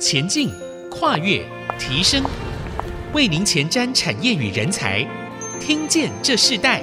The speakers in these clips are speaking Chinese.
前进、跨越、提升，为您前瞻产业与人才。听见这世代，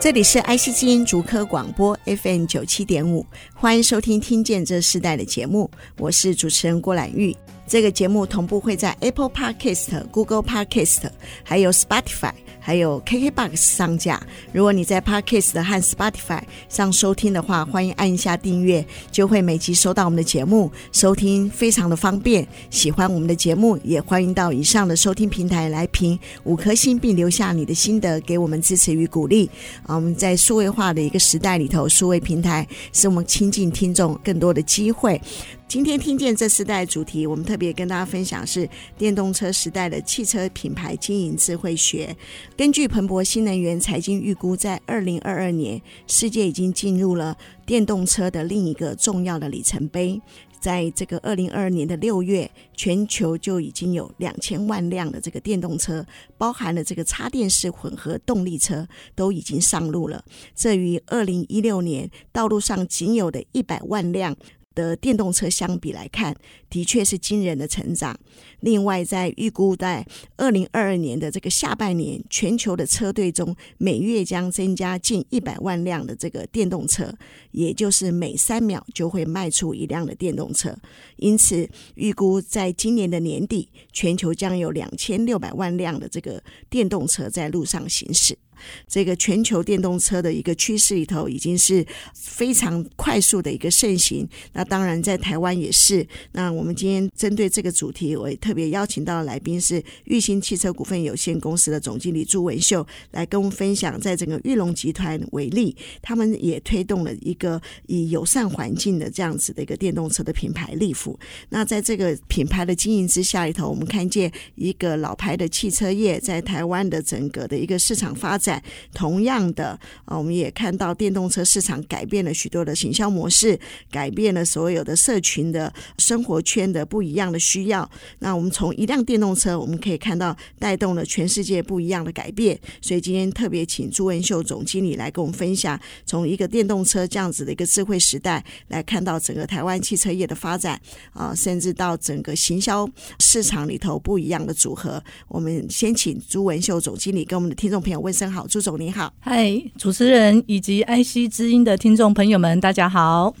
这里是 IC 之音竹科广播 FM 九七点五，欢迎收听《听见这世代》的节目，我是主持人郭兰玉。这个节目同步会在 Apple Podcast、Google Podcast，还有 Spotify。还有 KKBOX 上架。如果你在 Podcast 和 Spotify 上收听的话，欢迎按一下订阅，就会每集收到我们的节目，收听非常的方便。喜欢我们的节目，也欢迎到以上的收听平台来评五颗星，并留下你的心得，给我们支持与鼓励。啊，我们在数位化的一个时代里头，数位平台是我们亲近听众更多的机会。今天听见这四代主题，我们特别跟大家分享是电动车时代的汽车品牌经营智慧学。根据彭博新能源财经预估，在二零二二年，世界已经进入了电动车的另一个重要的里程碑。在这个二零二二年的六月，全球就已经有两千万辆的这个电动车，包含了这个插电式混合动力车，都已经上路了。这与二零一六年道路上仅有的一百万辆的电动车相比来看，的确是惊人的成长。另外，在预估在二零二二年的这个下半年，全球的车队中，每月将增加近一百万辆的这个电动车，也就是每三秒就会卖出一辆的电动车。因此，预估在今年的年底，全球将有两千六百万辆的这个电动车在路上行驶。这个全球电动车的一个趋势里头，已经是非常快速的一个盛行。那当然，在台湾也是。那我们今天针对这个主题，我也特别邀请到的来宾是裕兴汽车股份有限公司的总经理朱文秀，来跟我们分享，在整个裕隆集团为例，他们也推动了一个以友善环境的这样子的一个电动车的品牌力福。那在这个品牌的经营之下里头，我们看见一个老牌的汽车业在台湾的整个的一个市场发展。同样的啊，我们也看到电动车市场改变了许多的行销模式，改变了所有的社群的生活圈的不一样的需要。那我们从一辆电动车，我们可以看到带动了全世界不一样的改变。所以今天特别请朱文秀总经理来跟我们分享，从一个电动车这样子的一个智慧时代来看到整个台湾汽车业的发展啊，甚至到整个行销市场里头不一样的组合。我们先请朱文秀总经理跟我们的听众朋友问声好。好，朱总你好，嗨，主持人以及 IC 之音的听众朋友们，大家好，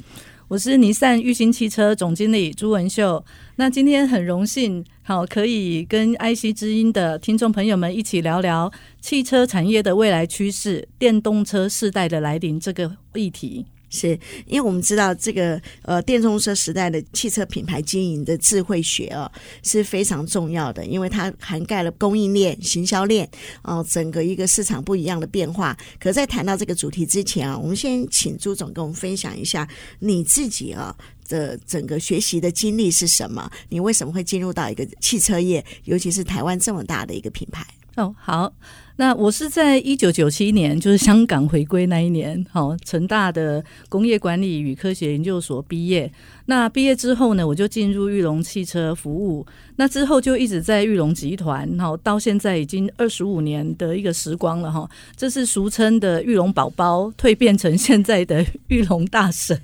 我是尼桑裕兴汽车总经理朱文秀。那今天很荣幸，好可以跟 IC 之音的听众朋友们一起聊聊汽车产业的未来趋势、电动车世代的来临这个议题。是因为我们知道这个呃电动车时代的汽车品牌经营的智慧学哦是非常重要的，因为它涵盖了供应链、行销链哦，整个一个市场不一样的变化。可在谈到这个主题之前啊，我们先请朱总跟我们分享一下你自己啊的整个学习的经历是什么？你为什么会进入到一个汽车业，尤其是台湾这么大的一个品牌？哦，好。那我是在一九九七年，就是香港回归那一年，好，成大的工业管理与科学研究所毕业。那毕业之后呢，我就进入裕隆汽车服务。那之后就一直在裕隆集团，好，到现在已经二十五年的一个时光了，哈。这是俗称的玉龙宝宝蜕变成现在的玉龙大婶。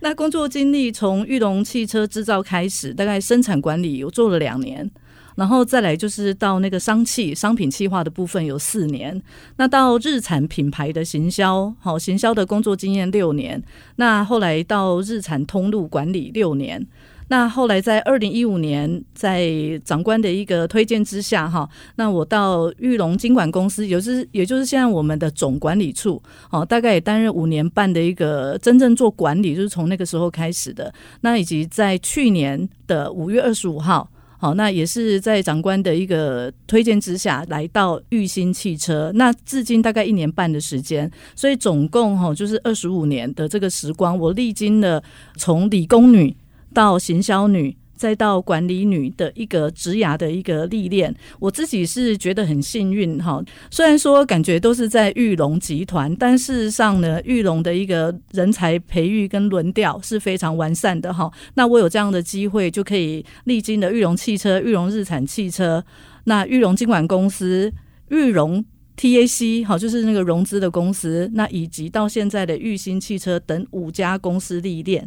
那工作经历从裕隆汽车制造开始，大概生产管理我做了两年。然后再来就是到那个商企商品企划的部分有四年，那到日产品牌的行销，好行销的工作经验六年，那后来到日产通路管理六年，那后来在二零一五年在长官的一个推荐之下，哈，那我到裕隆金管公司，也就是也就是现在我们的总管理处，哦，大概也担任五年半的一个真正做管理，就是从那个时候开始的，那以及在去年的五月二十五号。好，那也是在长官的一个推荐之下来到裕兴汽车，那至今大概一年半的时间，所以总共哈就是二十五年的这个时光，我历经了从理工女到行销女。再到管理女的一个职涯的一个历练，我自己是觉得很幸运哈。虽然说感觉都是在玉龙集团，但事实上呢，玉龙的一个人才培育跟轮调是非常完善的哈。那我有这样的机会，就可以历经了玉龙汽车、玉龙日产汽车、那玉龙金管公司、玉龙 TAC 好，就是那个融资的公司，那以及到现在的裕兴汽车等五家公司历练。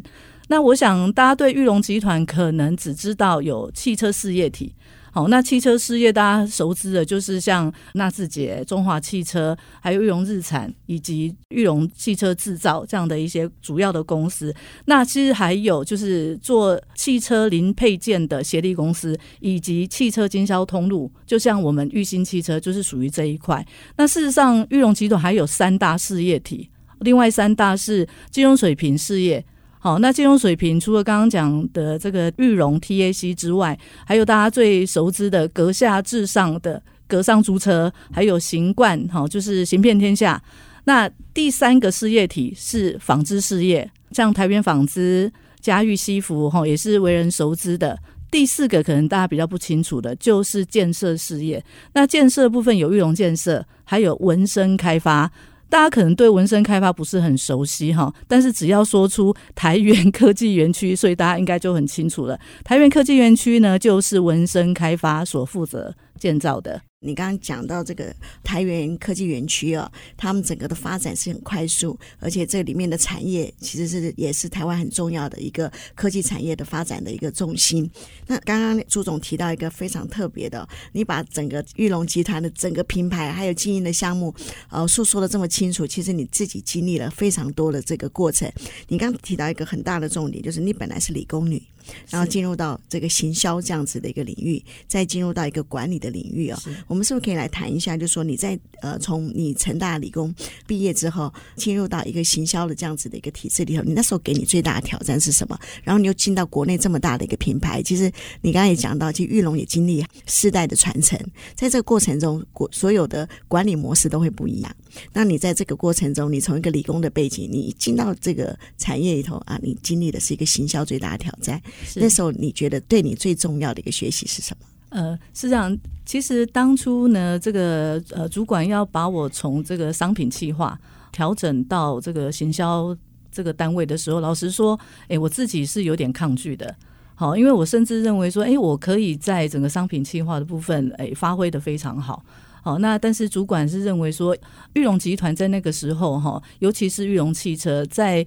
那我想大家对玉龙集团可能只知道有汽车事业体。好，那汽车事业大家熟知的，就是像纳智捷、中华汽车，还有玉龙日产以及玉龙汽车制造这样的一些主要的公司。那其实还有就是做汽车零配件的协力公司，以及汽车经销通路，就像我们裕兴汽车就是属于这一块。那事实上，玉龙集团还有三大事业体，另外三大是金融水平事业。好，那金融水平除了刚刚讲的这个裕隆 TAC 之外，还有大家最熟知的阁下至上的阁上租车，还有行冠，好，就是行遍天下。那第三个事业体是纺织事业，像台编纺织、嘉裕西服，哈，也是为人熟知的。第四个可能大家比较不清楚的，就是建设事业。那建设部分有裕隆建设，还有文生开发。大家可能对文生开发不是很熟悉哈，但是只要说出台源科技园区，所以大家应该就很清楚了。台源科技园区呢，就是文生开发所负责建造的。你刚刚讲到这个台元科技园区啊，他们整个的发展是很快速，而且这里面的产业其实是也是台湾很重要的一个科技产业的发展的一个重心。那刚刚朱总提到一个非常特别的，你把整个玉龙集团的整个品牌还有经营的项目，呃，诉说的这么清楚，其实你自己经历了非常多的这个过程。你刚刚提到一个很大的重点，就是你本来是理工女。然后进入到这个行销这样子的一个领域，再进入到一个管理的领域啊、哦，我们是不是可以来谈一下？就是说你在呃从你成大理工毕业之后，进入到一个行销的这样子的一个体制里头，你那时候给你最大的挑战是什么？然后你又进到国内这么大的一个品牌，其实你刚才也讲到，其实玉龙也经历世代的传承，在这个过程中，国所有的管理模式都会不一样。那你在这个过程中，你从一个理工的背景，你进到这个产业里头啊，你经历的是一个行销最大的挑战。那时候你觉得对你最重要的一个学习是什么？呃，是这样。其实当初呢，这个呃主管要把我从这个商品企划调整到这个行销这个单位的时候，老实说，哎，我自己是有点抗拒的。好，因为我甚至认为说，哎，我可以在整个商品企划的部分，哎，发挥得非常好。好，那但是主管是认为说，裕隆集团在那个时候哈，尤其是裕隆汽车在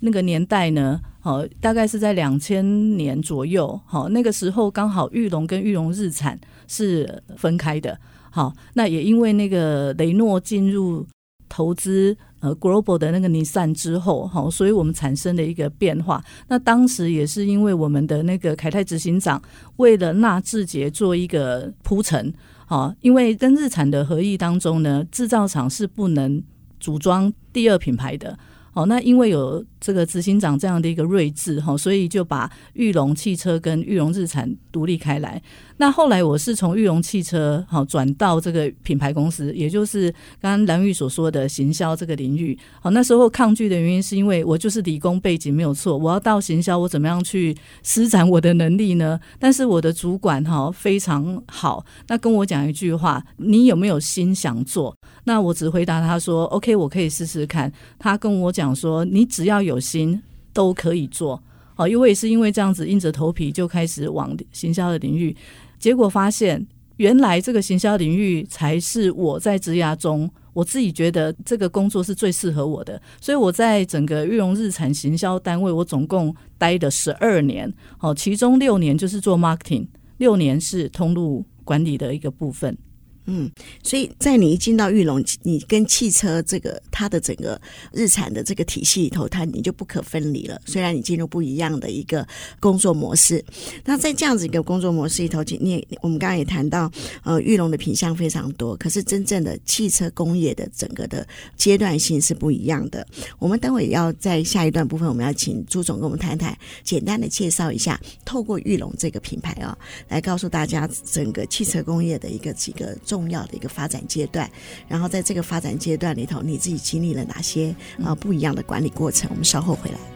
那个年代呢，好，大概是在两千年左右，好，那个时候刚好玉龙跟玉龙日产是分开的，好，那也因为那个雷诺进入投资呃 Global 的那个尼桑之后，好，所以我们产生了一个变化。那当时也是因为我们的那个凯泰执行长为了纳智捷做一个铺陈。好，因为跟日产的合意当中呢，制造厂是不能组装第二品牌的。好，那因为有这个执行长这样的一个睿智哈，所以就把玉龙汽车跟玉龙日产独立开来。那后来我是从玉龙汽车好转到这个品牌公司，也就是刚刚蓝玉所说的行销这个领域。好，那时候抗拒的原因是因为我就是理工背景没有错，我要到行销，我怎么样去施展我的能力呢？但是我的主管哈非常好，那跟我讲一句话：你有没有心想做？那我只回答他说：OK，我可以试试看。他跟我讲说：你只要有心都可以做。好，因为是因为这样子硬着头皮就开始往行销的领域。结果发现，原来这个行销领域才是我在职涯中，我自己觉得这个工作是最适合我的。所以我在整个裕隆日产行销单位，我总共待了十二年。好，其中六年就是做 marketing，六年是通路管理的一个部分。嗯，所以在你一进到玉龙，你跟汽车这个它的整个日产的这个体系里头，它你就不可分离了。虽然你进入不一样的一个工作模式，那在这样子一个工作模式里头，你我们刚刚也谈到，呃，玉龙的品相非常多，可是真正的汽车工业的整个的阶段性是不一样的。我们等会要在下一段部分，我们要请朱总跟我们谈谈，简单的介绍一下，透过玉龙这个品牌啊，来告诉大家整个汽车工业的一个几个重。重要的一个发展阶段，然后在这个发展阶段里头，你自己经历了哪些啊不一样的管理过程？我们稍后回来。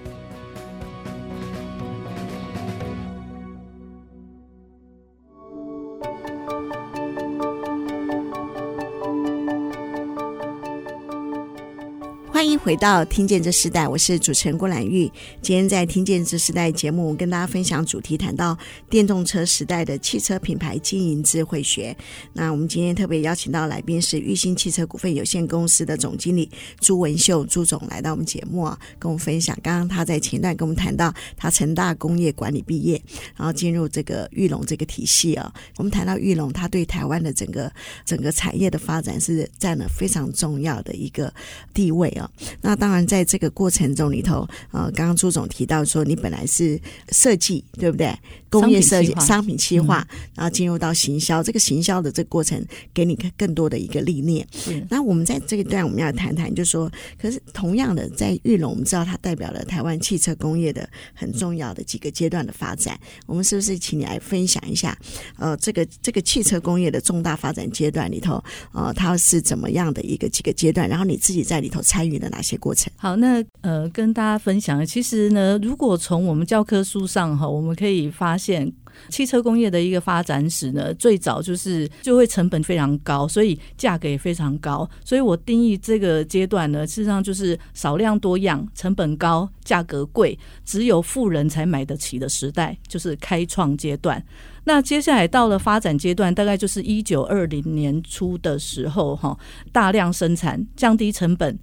欢迎回到《听见这时代》，我是主持人郭兰玉。今天在《听见这时代》节目，跟大家分享主题，谈到电动车时代的汽车品牌经营智慧学。那我们今天特别邀请到来宾是裕兴汽车股份有限公司的总经理朱文秀朱总来到我们节目啊，跟我们分享。刚刚他在前段跟我们谈到，他成大工业管理毕业，然后进入这个裕隆这个体系啊。我们谈到裕隆，他对台湾的整个整个产业的发展是占了非常重要的一个地位啊。那当然，在这个过程中里头，呃，刚刚朱总提到说，你本来是设计，对不对？工业设计、商品企划，然后进入到行销，这个行销的这个过程，给你更多的一个历练。那我们在这一段，我们要谈谈，就是说，可是同样的，在玉龙，我们知道它代表了台湾汽车工业的很重要的几个阶段的发展。我们是不是请你来分享一下？呃，这个这个汽车工业的重大发展阶段里头，呃，它是怎么样的一个几个阶段？然后你自己在里头参与了哪些过程？好，那呃，跟大家分享，其实呢，如果从我们教科书上哈，我们可以发现。汽车工业的一个发展史呢，最早就是就会成本非常高，所以价格也非常高。所以我定义这个阶段呢，事实上就是少量多样、成本高、价格贵，只有富人才买得起的时代，就是开创阶段。那接下来到了发展阶段，大概就是一九二零年初的时候，哈，大量生产，降低成本，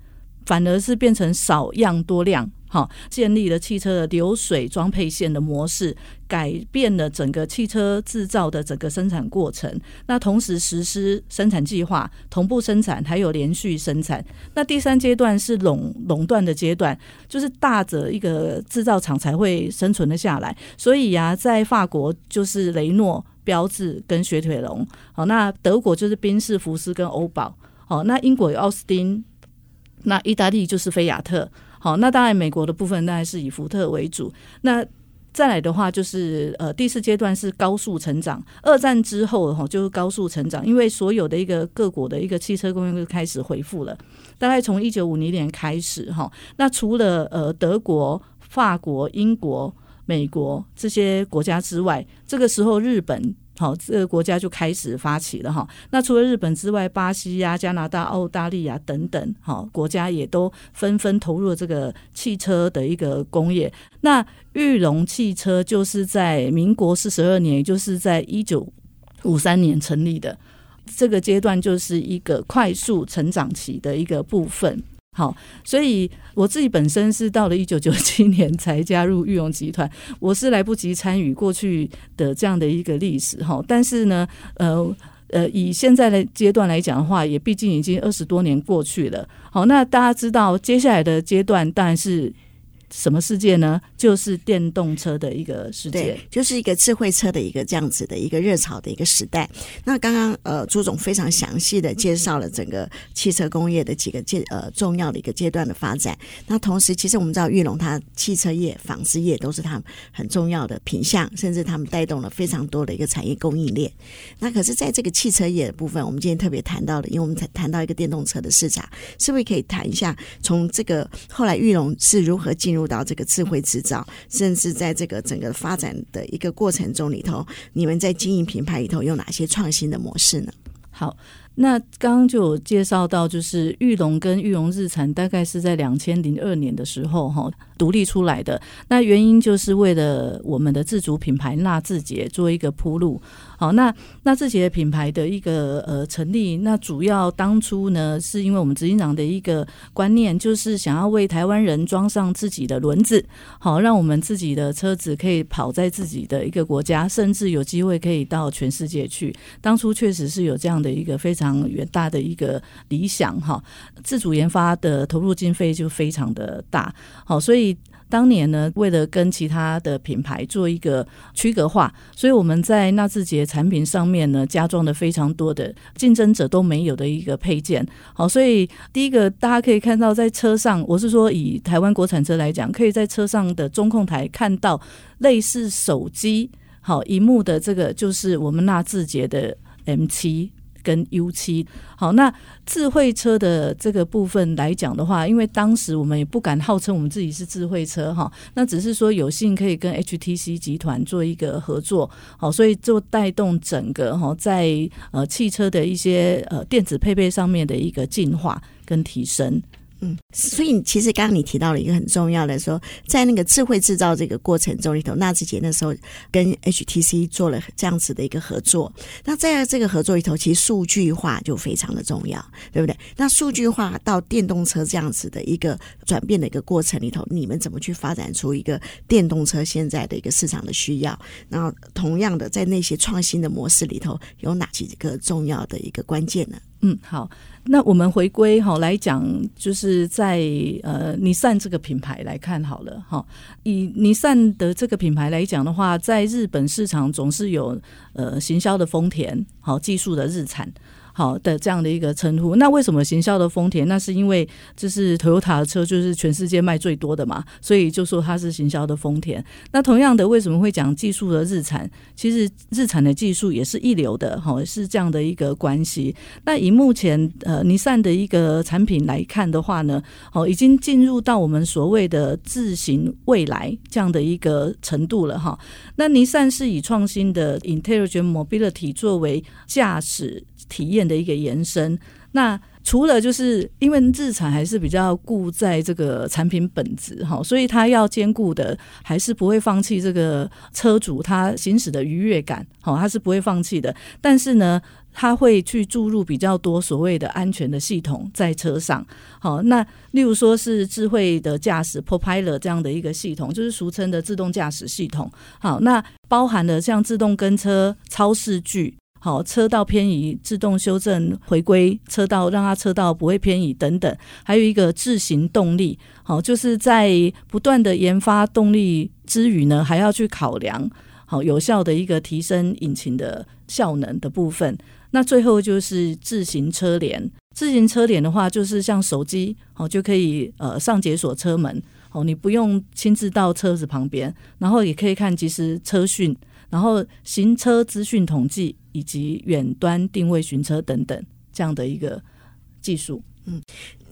反而是变成少样多量。好，建立了汽车的流水装配线的模式，改变了整个汽车制造的整个生产过程。那同时实施生产计划，同步生产，还有连续生产。那第三阶段是垄垄断的阶段，就是大的一个制造厂才会生存得下来。所以呀、在法国就是雷诺、标致跟雪铁龙。好，那德国就是宾士、福斯跟欧宝。好，那英国有奥斯汀，那意大利就是菲亚特。好，那当然，美国的部分当然是以福特为主。那再来的话，就是呃，第四阶段是高速成长。二战之后哈，就是高速成长，因为所有的一个各国的一个汽车工业就开始恢复了。大概从一九五零年开始哈，那除了呃德国、法国、英国、美国这些国家之外，这个时候日本。好，这个国家就开始发起了哈。那除了日本之外，巴西呀、加拿大、澳大利亚等等，好国家也都纷纷投入了这个汽车的一个工业。那裕隆汽车就是在民国四十二年，也就是在一九五三年成立的。这个阶段就是一个快速成长期的一个部分。好，所以我自己本身是到了一九九七 年才加入玉龙集团，我是来不及参与过去的这样的一个历史哈。但是呢，呃呃，以现在的阶段来讲的话，也毕竟已经二十多年过去了。好，那大家知道接下来的阶段当然是。什么世界呢？就是电动车的一个世界，就是一个智慧车的一个这样子的一个热潮的一个时代。那刚刚呃，朱总非常详细的介绍了整个汽车工业的几个阶呃重要的一个阶段的发展。那同时，其实我们知道玉龙它汽车业、纺织业都是他们很重要的品项，甚至他们带动了非常多的一个产业供应链。那可是在这个汽车业的部分，我们今天特别谈到的，因为我们才谈到一个电动车的市场，是不是可以谈一下从这个后来玉龙是如何进入？入到这个智慧制造，甚至在这个整个发展的一个过程中里头，你们在经营品牌里头有哪些创新的模式呢？好。那刚刚就有介绍到，就是玉龙跟玉龙日产大概是在两千零二年的时候哈独立出来的。那原因就是为了我们的自主品牌纳智捷做一个铺路。好，那那这些品牌的一个呃成立，那主要当初呢是因为我们执行长的一个观念，就是想要为台湾人装上自己的轮子，好，让我们自己的车子可以跑在自己的一个国家，甚至有机会可以到全世界去。当初确实是有这样的一个非常。远大的一个理想哈，自主研发的投入经费就非常的大，好，所以当年呢，为了跟其他的品牌做一个区隔化，所以我们在纳智捷产品上面呢，加装了非常多的竞争者都没有的一个配件，好，所以第一个大家可以看到，在车上，我是说以台湾国产车来讲，可以在车上的中控台看到类似手机好萤幕的这个，就是我们纳智捷的 M7。跟 U 七好，那智慧车的这个部分来讲的话，因为当时我们也不敢号称我们自己是智慧车哈，那只是说有幸可以跟 HTC 集团做一个合作，好，所以就带动整个哈在呃汽车的一些呃电子配备上面的一个进化跟提升。嗯，所以其实刚刚你提到了一个很重要的说，在那个智慧制造这个过程中里头，纳智捷那时候跟 HTC 做了这样子的一个合作。那在这个合作里头，其实数据化就非常的重要，对不对？那数据化到电动车这样子的一个转变的一个过程里头，你们怎么去发展出一个电动车现在的一个市场的需要？然后同样的，在那些创新的模式里头，有哪几个重要的一个关键呢？嗯，好，那我们回归哈来讲，就是在呃，尼善这个品牌来看好了哈。以尼善的这个品牌来讲的话，在日本市场总是有呃行销的丰田，好技术的日产。好的，这样的一个称呼。那为什么行销的丰田？那是因为这是 Toyota 的车，就是全世界卖最多的嘛，所以就说它是行销的丰田。那同样的，为什么会讲技术的日产？其实日产的技术也是一流的，好是这样的一个关系。那以目前呃尼桑的一个产品来看的话呢，好已经进入到我们所谓的智行未来这样的一个程度了哈。那尼桑是以创新的 Intelligent Mobility 作为驾驶体验的一个延伸。那除了就是因为日产还是比较顾在这个产品本质哈，所以他要兼顾的还是不会放弃这个车主他行驶的愉悦感，好，他是不会放弃的。但是呢，他会去注入比较多所谓的安全的系统在车上。好，那例如说是智慧的驾驶 ProPilot 这样的一个系统，就是俗称的自动驾驶系统。好，那包含了像自动跟车、超视距。好，车道偏移自动修正回归车道，让它车道不会偏移等等。还有一个自行动力，好，就是在不断的研发动力之余呢，还要去考量好有效的一个提升引擎的效能的部分。那最后就是自行车联，自行车联的话，就是像手机好就可以呃上解锁车门，好，你不用亲自到车子旁边，然后也可以看即时车讯。然后行车资讯统计以及远端定位寻车等等这样的一个技术，嗯。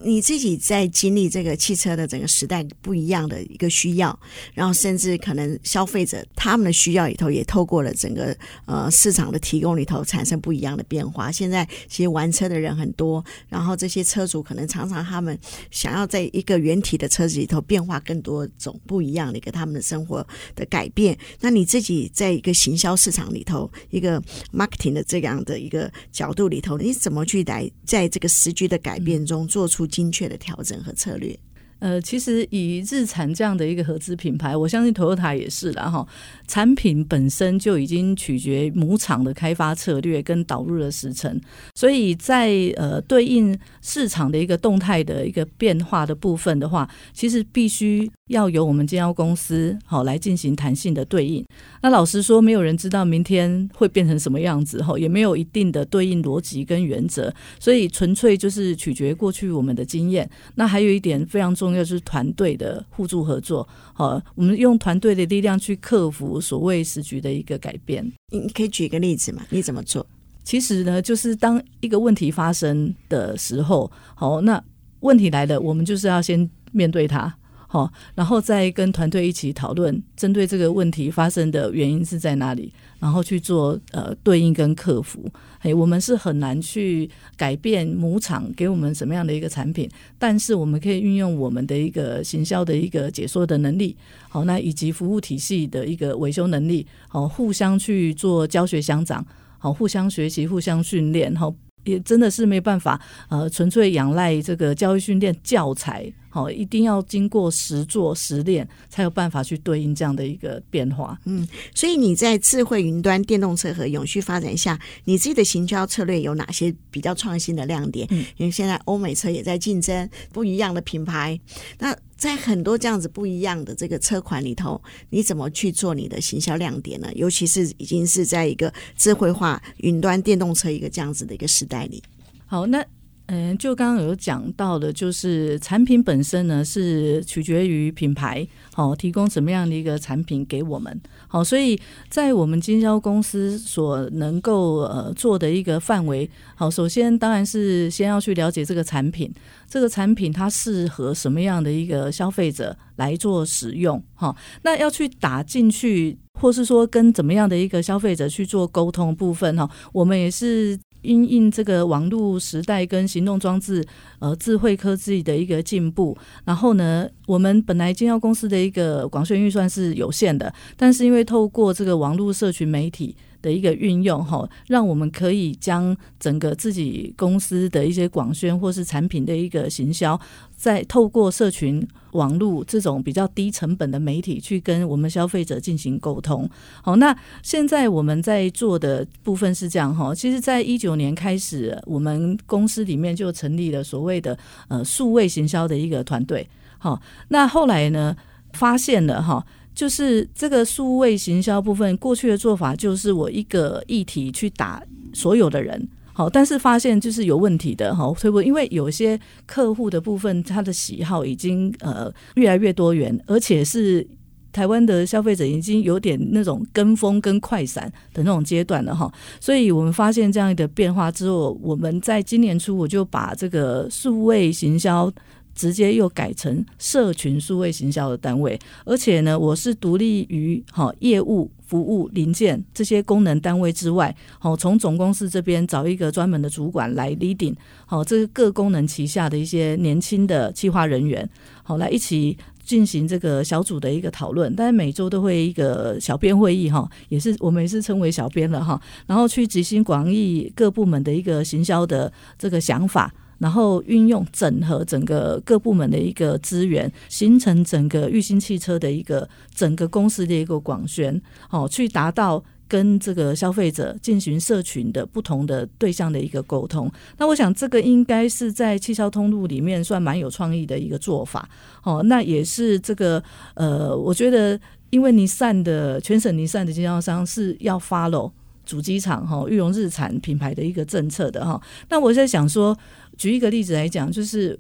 你自己在经历这个汽车的整个时代不一样的一个需要，然后甚至可能消费者他们的需要里头也透过了整个呃市场的提供里头产生不一样的变化。现在其实玩车的人很多，然后这些车主可能常常他们想要在一个原体的车子里头变化更多种不一样的一个他们的生活的改变。那你自己在一个行销市场里头，一个 marketing 的这样的一个角度里头，你怎么去来在这个时局的改变中做出精确的调整和策略。呃，其实以日产这样的一个合资品牌，我相信 Toyota 也是了哈。产品本身就已经取决于母厂的开发策略跟导入的时程，所以在呃对应市场的一个动态的一个变化的部分的话，其实必须要由我们经销公司好来进行弹性的对应。那老实说，没有人知道明天会变成什么样子哈，也没有一定的对应逻辑跟原则，所以纯粹就是取决过去我们的经验。那还有一点非常重。重要是团队的互助合作，好，我们用团队的力量去克服所谓时局的一个改变。你你可以举一个例子嘛？你怎么做？其实呢，就是当一个问题发生的时候，好，那问题来了，我们就是要先面对它。哦，然后再跟团队一起讨论，针对这个问题发生的原因是在哪里，然后去做呃对应跟克服。哎，我们是很难去改变母厂给我们什么样的一个产品，但是我们可以运用我们的一个行销的一个解说的能力，好，那以及服务体系的一个维修能力，好，互相去做教学相长，好，互相学习，互相训练，好，也真的是没办法，呃，纯粹仰赖这个教育训练教材。好，一定要经过实做实练，才有办法去对应这样的一个变化。嗯，所以你在智慧云端电动车和永续发展下，你自己的行销策略有哪些比较创新的亮点？嗯，因为现在欧美车也在竞争不一样的品牌，那在很多这样子不一样的这个车款里头，你怎么去做你的行销亮点呢？尤其是已经是在一个智慧化云端电动车一个这样子的一个时代里。好，那。嗯，就刚刚有讲到的，就是产品本身呢是取决于品牌，好，提供什么样的一个产品给我们，好，所以在我们经销公司所能够呃做的一个范围，好，首先当然是先要去了解这个产品，这个产品它适合什么样的一个消费者来做使用，哈，那要去打进去，或是说跟怎么样的一个消费者去做沟通部分，哈，我们也是。因应这个网络时代跟行动装置呃智慧科技的一个进步，然后呢，我们本来经销公司的一个广宣预算是有限的，但是因为透过这个网络社群媒体。的一个运用哈，让我们可以将整个自己公司的一些广宣或是产品的一个行销，再透过社群网络这种比较低成本的媒体去跟我们消费者进行沟通。好，那现在我们在做的部分是这样哈，其实，在一九年开始，我们公司里面就成立了所谓的呃数位行销的一个团队。好，那后来呢，发现了哈。就是这个数位行销部分，过去的做法就是我一个议题去打所有的人，好，但是发现就是有问题的，哈，所以因为有些客户的部分，他的喜好已经呃越来越多元，而且是台湾的消费者已经有点那种跟风跟快闪的那种阶段了，哈，所以我们发现这样的变化之后，我们在今年初我就把这个数位行销。直接又改成社群数位行销的单位，而且呢，我是独立于好业务、服务、零件这些功能单位之外，好从总公司这边找一个专门的主管来 leading，好这个各功能旗下的一些年轻的企划人员，好来一起进行这个小组的一个讨论，但是每周都会一个小编会议哈，也是我们也是称为小编了哈，然后去集思广益各部门的一个行销的这个想法。然后运用整合整个各部门的一个资源，形成整个玉兴汽车的一个整个公司的一个广宣，哦去达到跟这个消费者进行社群的不同的对象的一个沟通。那我想这个应该是在汽销通路里面算蛮有创意的一个做法。哦，那也是这个呃，我觉得因为尼桑的全省尼桑的经销商是要 follow 主机厂哈裕隆日产品牌的一个政策的哈。那我在想说。举一个例子来讲，就是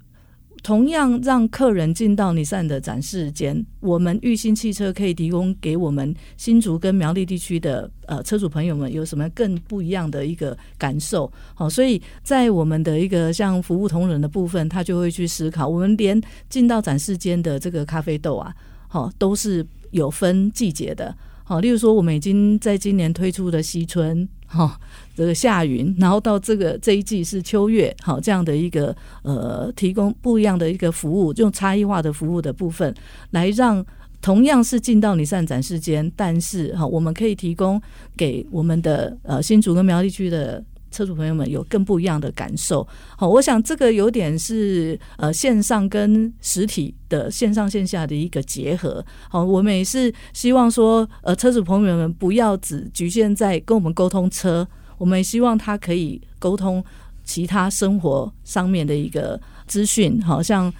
同样让客人进到尼桑的展示间，我们玉兴汽车可以提供给我们新竹跟苗栗地区的呃车主朋友们有什么更不一样的一个感受？好，所以在我们的一个像服务同仁的部分，他就会去思考，我们连进到展示间的这个咖啡豆啊，好，都是有分季节的。好，例如说我们已经在今年推出的西村。哈，这个夏云，然后到这个这一季是秋月，好，这样的一个呃，提供不一样的一个服务，用差异化的服务的部分，来让同样是进到你善展示间，但是哈，我们可以提供给我们的呃新竹跟苗栗区的。车主朋友们有更不一样的感受，好，我想这个有点是呃线上跟实体的线上线下的一个结合，好，我们也是希望说呃车主朋友们不要只局限在跟我们沟通车，我们也希望他可以沟通其他生活上面的一个资讯，好像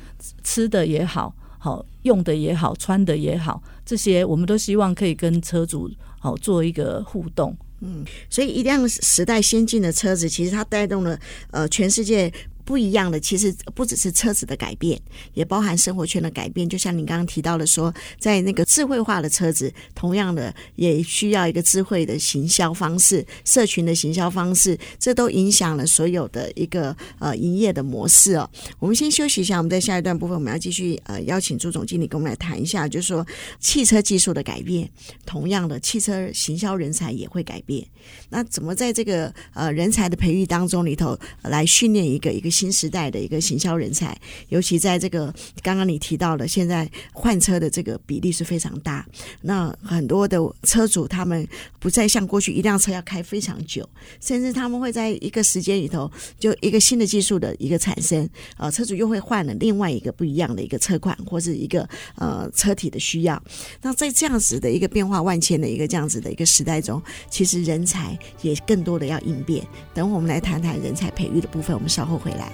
吃的也好，好用的也好，穿的也好，这些我们都希望可以跟车主好做一个互动。嗯，所以一辆时代先进的车子，其实它带动了呃全世界。不一样的，其实不只是车子的改变，也包含生活圈的改变。就像你刚刚提到的说，在那个智慧化的车子，同样的也需要一个智慧的行销方式、社群的行销方式，这都影响了所有的一个呃营业的模式哦。我们先休息一下，我们在下一段部分我们要继续呃邀请朱总经理跟我们来谈一下，就是说汽车技术的改变，同样的汽车行销人才也会改变。那怎么在这个呃人才的培育当中里头来训练一个一个？新时代的一个行销人才，尤其在这个刚刚你提到的，现在换车的这个比例是非常大。那很多的车主他们不再像过去一辆车要开非常久，甚至他们会在一个时间里头就一个新的技术的一个产生，呃，车主又会换了另外一个不一样的一个车款或是一个呃车体的需要。那在这样子的一个变化万千的一个这样子的一个时代中，其实人才也更多的要应变。等我们来谈谈人才培育的部分，我们稍后回来。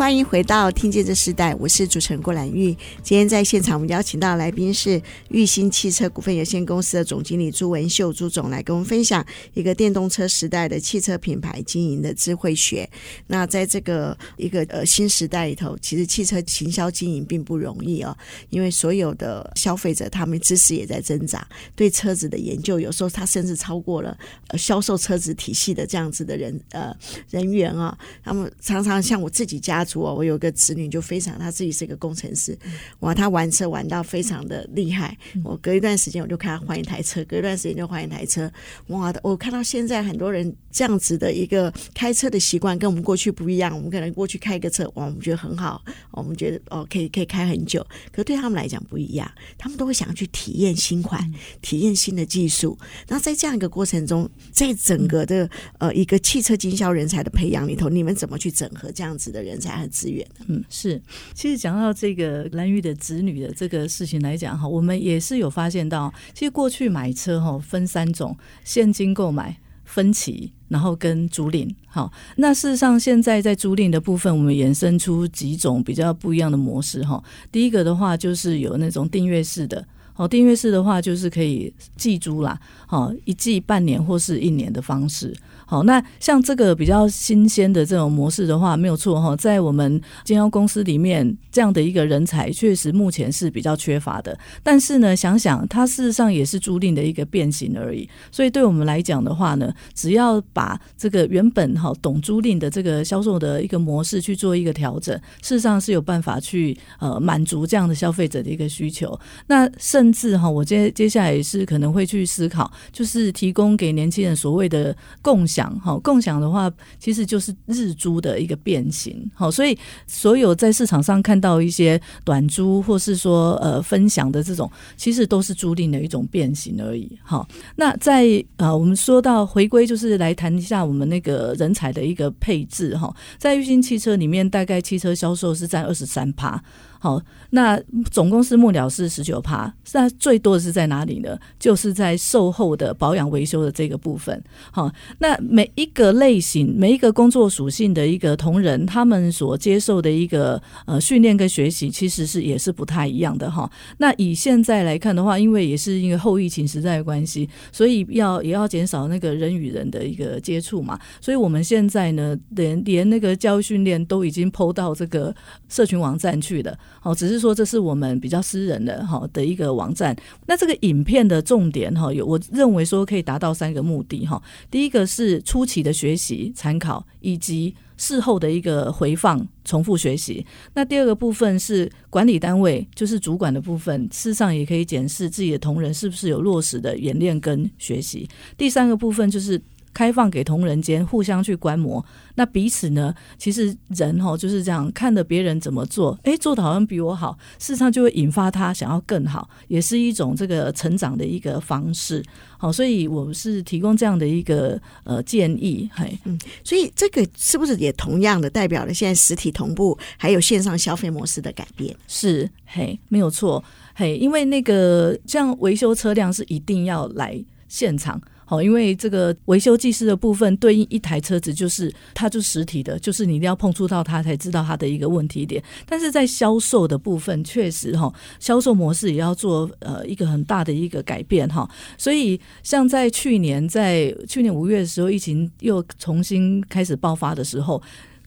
欢迎回到《听见这时代》，我是主持人郭兰玉。今天在现场，我们邀请到来宾是玉兴汽车股份有限公司的总经理朱文秀朱总，来跟我们分享一个电动车时代的汽车品牌经营的智慧学。那在这个一个呃新时代里头，其实汽车行销经营并不容易哦，因为所有的消费者他们知识也在增长，对车子的研究有时候他甚至超过了呃销售车子体系的这样子的人呃人员啊、哦。他们常常像我自己家。族哦，我有个子女就非常，她自己是一个工程师，哇，她玩车玩到非常的厉害。我隔一段时间我就看她换一台车，隔一段时间就换一台车，哇，我看到现在很多人这样子的一个开车的习惯跟我们过去不一样，我们可能过去开一个车，哇，我们觉得很好，我们觉得哦可以可以开很久，可对他们来讲不一样，他们都会想要去体验新款，体验新的技术。那在这样一个过程中，在整个的呃一个汽车经销人才的培养里头，你们怎么去整合这样子的人才和资源？嗯，是，其实讲到这个兰屿的子女的这个事情来讲哈，我们也是有发现到，其实过去买车哈分三种：现金购买、分期，然后跟租赁。好，那事实上现在在租赁的部分，我们衍生出几种比较不一样的模式哈。第一个的话就是有那种订阅式的。哦，订阅式的话就是可以季租啦，好，一季半年或是一年的方式。好，那像这个比较新鲜的这种模式的话，没有错哈，在我们经销公司里面，这样的一个人才确实目前是比较缺乏的。但是呢，想想它事实上也是租赁的一个变形而已。所以对我们来讲的话呢，只要把这个原本哈懂租赁的这个销售的一个模式去做一个调整，事实上是有办法去呃满足这样的消费者的一个需求。那甚至哈，我接接下来也是可能会去思考，就是提供给年轻人所谓的共享。好，共享的话，其实就是日租的一个变形。好，所以所有在市场上看到一些短租或是说呃分享的这种，其实都是租赁的一种变形而已。好，那在呃我们说到回归，就是来谈一下我们那个人才的一个配置哈，在玉兴汽车里面，大概汽车销售是占二十三趴。好，那总公司木鸟是十九趴，那最多的是在哪里呢？就是在售后的保养维修的这个部分。好，那每一个类型、每一个工作属性的一个同仁，他们所接受的一个呃训练跟学习，其实是也是不太一样的哈。那以现在来看的话，因为也是因为后疫情时代的关系，所以要也要减少那个人与人的一个接触嘛。所以我们现在呢，连连那个教育训练都已经抛到这个社群网站去了。好，只是说这是我们比较私人的哈的一个网站。那这个影片的重点哈，有我认为说可以达到三个目的哈。第一个是初期的学习参考，以及事后的一个回放重复学习。那第二个部分是管理单位，就是主管的部分，事实上也可以检视自己的同仁是不是有落实的演练跟学习。第三个部分就是。开放给同人间互相去观摩，那彼此呢，其实人哈就是这样，看着别人怎么做，诶，做的好像比我好，事实上就会引发他想要更好，也是一种这个成长的一个方式。好，所以我们是提供这样的一个呃建议，嘿，嗯，所以这个是不是也同样的代表了现在实体同步还有线上消费模式的改变？是，嘿，没有错，嘿，因为那个像维修车辆是一定要来现场。好，因为这个维修技师的部分对应一台车子，就是它就实体的，就是你一定要碰触到它才知道它的一个问题点。但是在销售的部分，确实哈，销售模式也要做呃一个很大的一个改变哈。所以像在去年，在去年五月的时候，疫情又重新开始爆发的时候。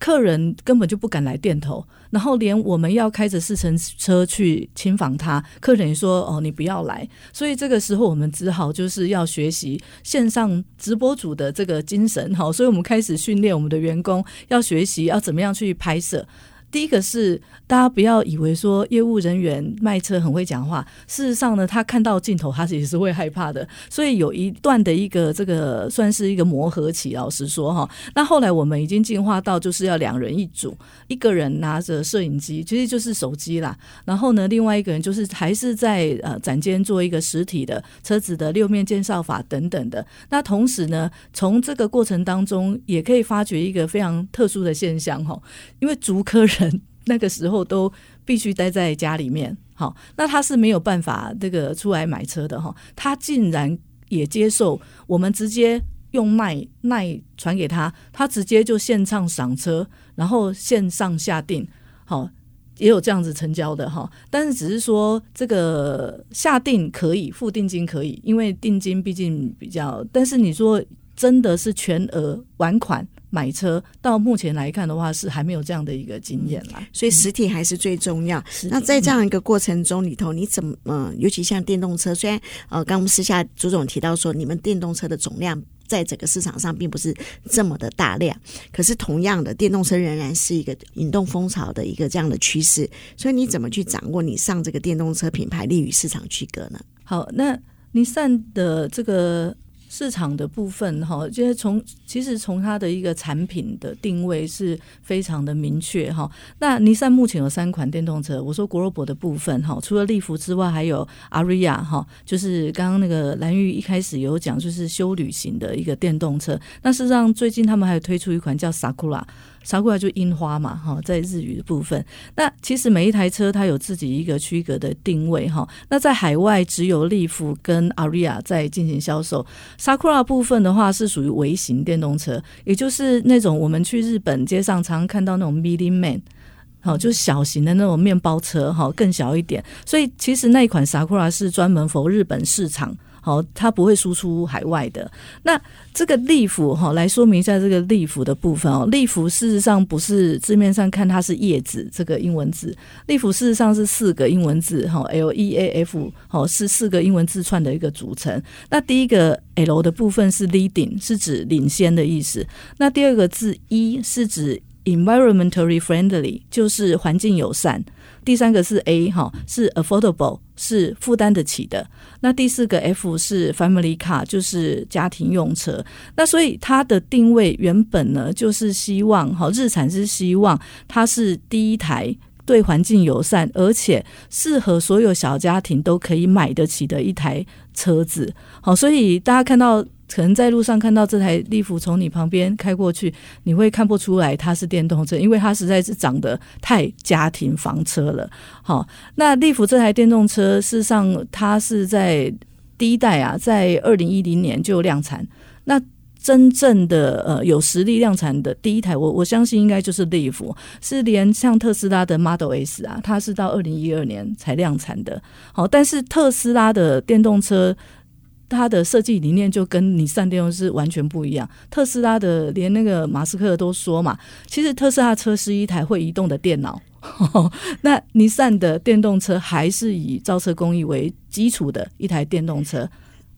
客人根本就不敢来店头，然后连我们要开着四乘车去亲访他，客人也说：“哦，你不要来。”所以这个时候我们只好就是要学习线上直播组的这个精神，好，所以我们开始训练我们的员工要学习要怎么样去拍摄。第一个是大家不要以为说业务人员卖车很会讲话，事实上呢，他看到镜头他也是会害怕的，所以有一段的一个这个算是一个磨合期。老实说哈，那后来我们已经进化到就是要两人一组，一个人拿着摄影机，其实就是手机啦，然后呢，另外一个人就是还是在呃展间做一个实体的车子的六面介绍法等等的。那同时呢，从这个过程当中也可以发觉一个非常特殊的现象哈，因为租客人。那个时候都必须待在家里面，好，那他是没有办法这个出来买车的哈，他竟然也接受我们直接用卖卖传给他，他直接就线上赏车，然后线上下定，好，也有这样子成交的哈，但是只是说这个下定可以付定金可以，因为定金毕竟比较，但是你说真的是全额完款。买车到目前来看的话，是还没有这样的一个经验啦，所以实体还是最重要。嗯、那在这样一个过程中里头，你怎么，尤其像电动车，虽然呃，刚我们私下朱总提到说，你们电动车的总量在整个市场上并不是这么的大量。可是同样的，电动车仍然是一个引动风潮的一个这样的趋势。所以你怎么去掌握你上这个电动车品牌力与市场区隔呢？好，那你上的这个。市场的部分哈，就是从其实从它的一个产品的定位是非常的明确哈。那尼桑目前有三款电动车，我说国罗博的部分哈，除了利福之外，还有阿瑞亚哈，就是刚刚那个蓝玉一开始有讲，就是休旅行的一个电动车。那事实上最近他们还有推出一款叫 Sakura。Sakura 就樱花嘛，哈，在日语的部分。那其实每一台车它有自己一个区隔的定位，哈。那在海外只有利福跟 Aria 在进行销售。Sakura 部分的话是属于微型电动车，也就是那种我们去日本街上常看到那种 Mini Man，好，就是小型的那种面包车，哈，更小一点。所以其实那一款 Sakura 是专门 for 日本市场。好，它不会输出海外的。那这个利福哈，来说明一下这个利福的部分哦。利福事实上不是字面上看它是叶子这个英文字，利福事实上是四个英文字哈，L E A F，好，是四个英文字串的一个组成。那第一个 L 的部分是 leading，是指领先的意思。那第二个字 E 是指 environmentally friendly，就是环境友善。第三个是 A 哈，是 affordable，是负担得起的。那第四个 F 是 family car，就是家庭用车。那所以它的定位原本呢，就是希望哈，日产是希望它是第一台对环境友善，而且适合所有小家庭都可以买得起的一台车子。好，所以大家看到。可能在路上看到这台利福从你旁边开过去，你会看不出来它是电动车，因为它实在是长得太家庭房车了。好，那利福这台电动车，事实上它是在第一代啊，在二零一零年就量产。那真正的呃有实力量产的第一台，我我相信应该就是利福，是连像特斯拉的 Model S 啊，它是到二零一二年才量产的。好，但是特斯拉的电动车。它的设计理念就跟尼桑电动是完全不一样。特斯拉的连那个马斯克都说嘛，其实特斯拉车是一台会移动的电脑。那尼桑的电动车还是以造车工艺为基础的一台电动车。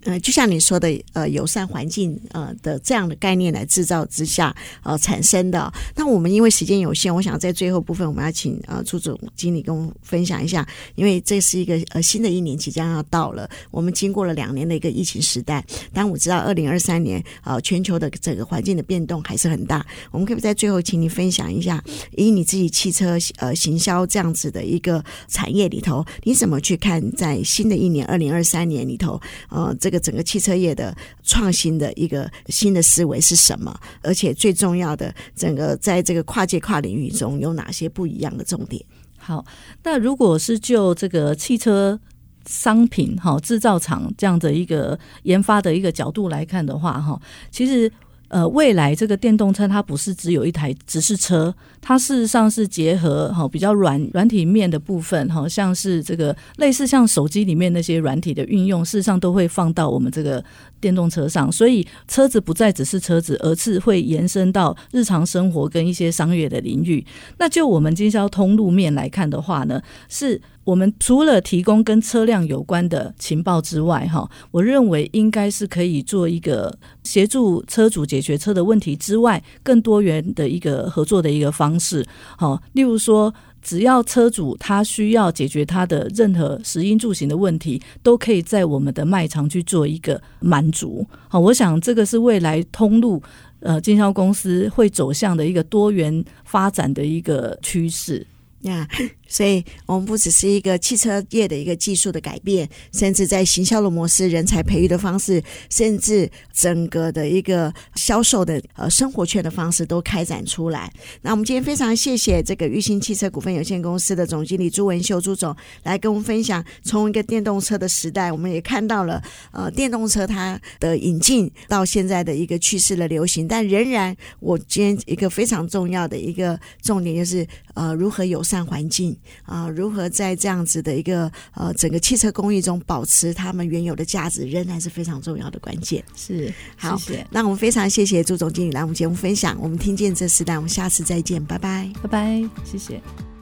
呃，就像你说的，呃，友善环境呃的这样的概念来制造之下呃产生的。那我们因为时间有限，我想在最后部分我们要请呃朱总经理跟我们分享一下，因为这是一个呃新的一年即将要到了，我们经过了两年的一个疫情时代，但我知道二零二三年呃全球的整个环境的变动还是很大。我们可以在最后请你分享一下，以你自己汽车呃行销这样子的一个产业里头，你怎么去看在新的一年二零二三年里头呃这个。整个汽车业的创新的一个新的思维是什么？而且最重要的，整个在这个跨界跨领域中有哪些不一样的重点？好，那如果是就这个汽车商品哈制造厂这样的一个研发的一个角度来看的话，哈，其实。呃，未来这个电动车它不是只有一台，只是车，它事实上是结合哈比较软软体面的部分，好像是这个类似像手机里面那些软体的运用，事实上都会放到我们这个电动车上，所以车子不再只是车子，而是会延伸到日常生活跟一些商业的领域。那就我们经销通路面来看的话呢，是。我们除了提供跟车辆有关的情报之外，哈，我认为应该是可以做一个协助车主解决车的问题之外，更多元的一个合作的一个方式。好，例如说，只要车主他需要解决他的任何食衣住行的问题，都可以在我们的卖场去做一个满足。好，我想这个是未来通路呃经销公司会走向的一个多元发展的一个趋势。呀所以我们不只是一个汽车业的一个技术的改变，甚至在行销的模式、人才培育的方式，甚至整个的一个销售的呃生活圈的方式都开展出来。那我们今天非常谢谢这个玉兴汽车股份有限公司的总经理朱文秀朱总来跟我们分享，从一个电动车的时代，我们也看到了呃电动车它的引进到现在的一个趋势的流行，但仍然我今天一个非常重要的一个重点就是呃如何友善。环境啊，如何在这样子的一个呃整个汽车工艺中保持他们原有的价值，仍然是非常重要的关键。是，好，谢谢。那我们非常谢谢朱总经理来我们节目分享，我们听见这时代，我们下次再见，拜拜，拜拜，谢谢。